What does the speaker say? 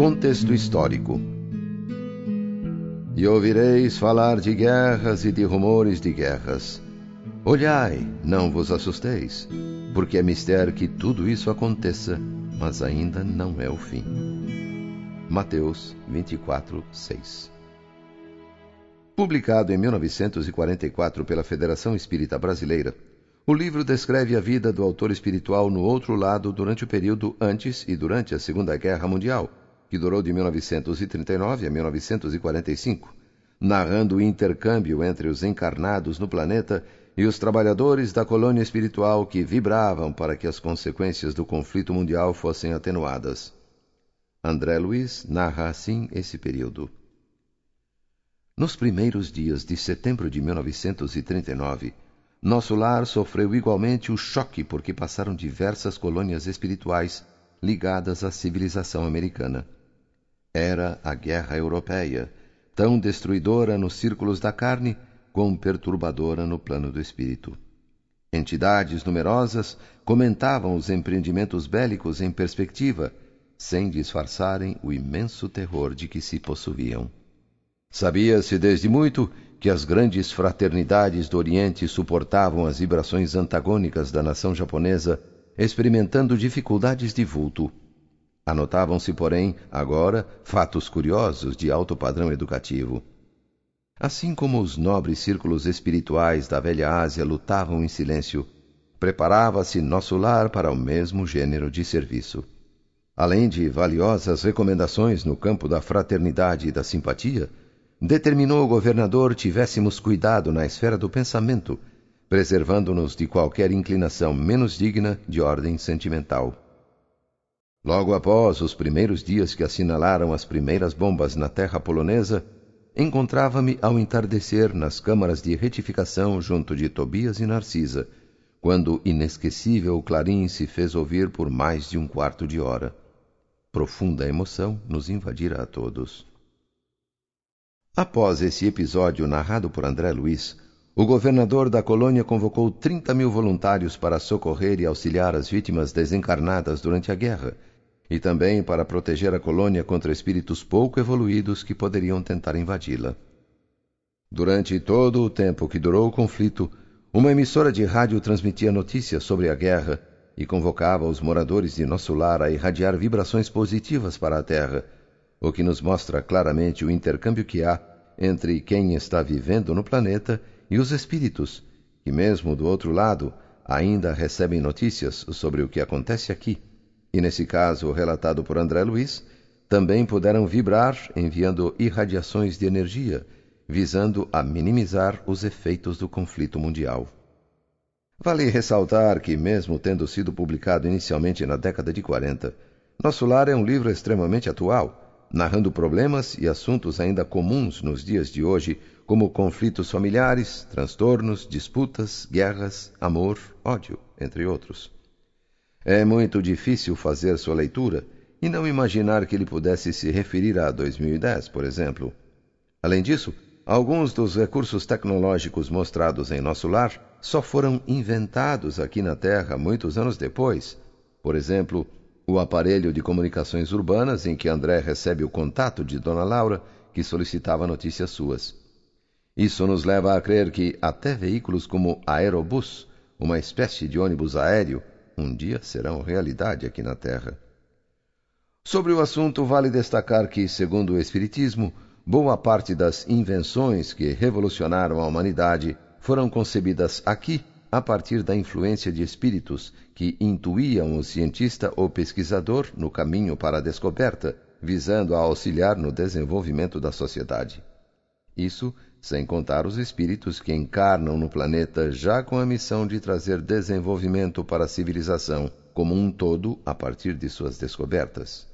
Contexto histórico. E ouvireis falar de guerras e de rumores de guerras. Olhai, não vos assusteis, porque é mistério que tudo isso aconteça, mas ainda não é o fim. Mateus 24, 6 Publicado em 1944 pela Federação Espírita Brasileira, o livro descreve a vida do autor espiritual no outro lado durante o período antes e durante a Segunda Guerra Mundial, que durou de 1939 a 1945, narrando o intercâmbio entre os encarnados no planeta e os trabalhadores da colônia espiritual que vibravam para que as consequências do conflito mundial fossem atenuadas. André Luiz narra assim esse período. Nos primeiros dias de setembro de 1939, nosso lar sofreu igualmente o choque porque passaram diversas colônias espirituais ligadas à civilização americana. Era a Guerra Europeia, tão destruidora nos círculos da carne como perturbadora no plano do espírito. Entidades numerosas comentavam os empreendimentos bélicos em perspectiva, sem disfarçarem o imenso terror de que se possuíam. Sabia-se desde muito que as grandes fraternidades do Oriente suportavam as vibrações antagônicas da nação japonesa, experimentando dificuldades de vulto. Anotavam-se, porém, agora, fatos curiosos de alto padrão educativo. Assim como os nobres círculos espirituais da velha Ásia lutavam em silêncio, preparava-se nosso lar para o mesmo gênero de serviço. Além de valiosas recomendações no campo da fraternidade e da simpatia, determinou o governador tivéssemos cuidado na esfera do pensamento, preservando-nos de qualquer inclinação menos digna de ordem sentimental. Logo após os primeiros dias que assinalaram as primeiras bombas na terra polonesa, encontrava-me ao entardecer nas câmaras de retificação junto de Tobias e Narcisa, quando inesquecível clarim se fez ouvir por mais de um quarto de hora. Profunda emoção nos invadira a todos. Após esse episódio narrado por André Luiz, o governador da colônia convocou 30 mil voluntários para socorrer e auxiliar as vítimas desencarnadas durante a guerra, e também para proteger a colônia contra espíritos pouco evoluídos que poderiam tentar invadi-la. Durante todo o tempo que durou o conflito, uma emissora de rádio transmitia notícias sobre a guerra e convocava os moradores de nosso lar a irradiar vibrações positivas para a Terra, o que nos mostra claramente o intercâmbio que há entre quem está vivendo no planeta e os espíritos, que, mesmo do outro lado, ainda recebem notícias sobre o que acontece aqui, e nesse caso relatado por André Luiz, também puderam vibrar enviando irradiações de energia, visando a minimizar os efeitos do conflito mundial. Vale ressaltar que, mesmo tendo sido publicado inicialmente na década de 40, Nosso Lar é um livro extremamente atual narrando problemas e assuntos ainda comuns nos dias de hoje, como conflitos familiares, transtornos, disputas, guerras, amor, ódio, entre outros. É muito difícil fazer sua leitura e não imaginar que ele pudesse se referir a 2010, por exemplo. Além disso, alguns dos recursos tecnológicos mostrados em nosso lar só foram inventados aqui na Terra muitos anos depois. Por exemplo, o aparelho de comunicações urbanas em que André recebe o contato de Dona Laura, que solicitava notícias suas. Isso nos leva a crer que até veículos como aerobus, uma espécie de ônibus aéreo, um dia serão realidade aqui na Terra. Sobre o assunto, vale destacar que, segundo o Espiritismo, boa parte das invenções que revolucionaram a humanidade foram concebidas aqui a partir da influência de espíritos que intuíam o cientista ou pesquisador no caminho para a descoberta, visando a auxiliar no desenvolvimento da sociedade. Isso sem contar os espíritos que encarnam no planeta já com a missão de trazer desenvolvimento para a civilização como um todo a partir de suas descobertas.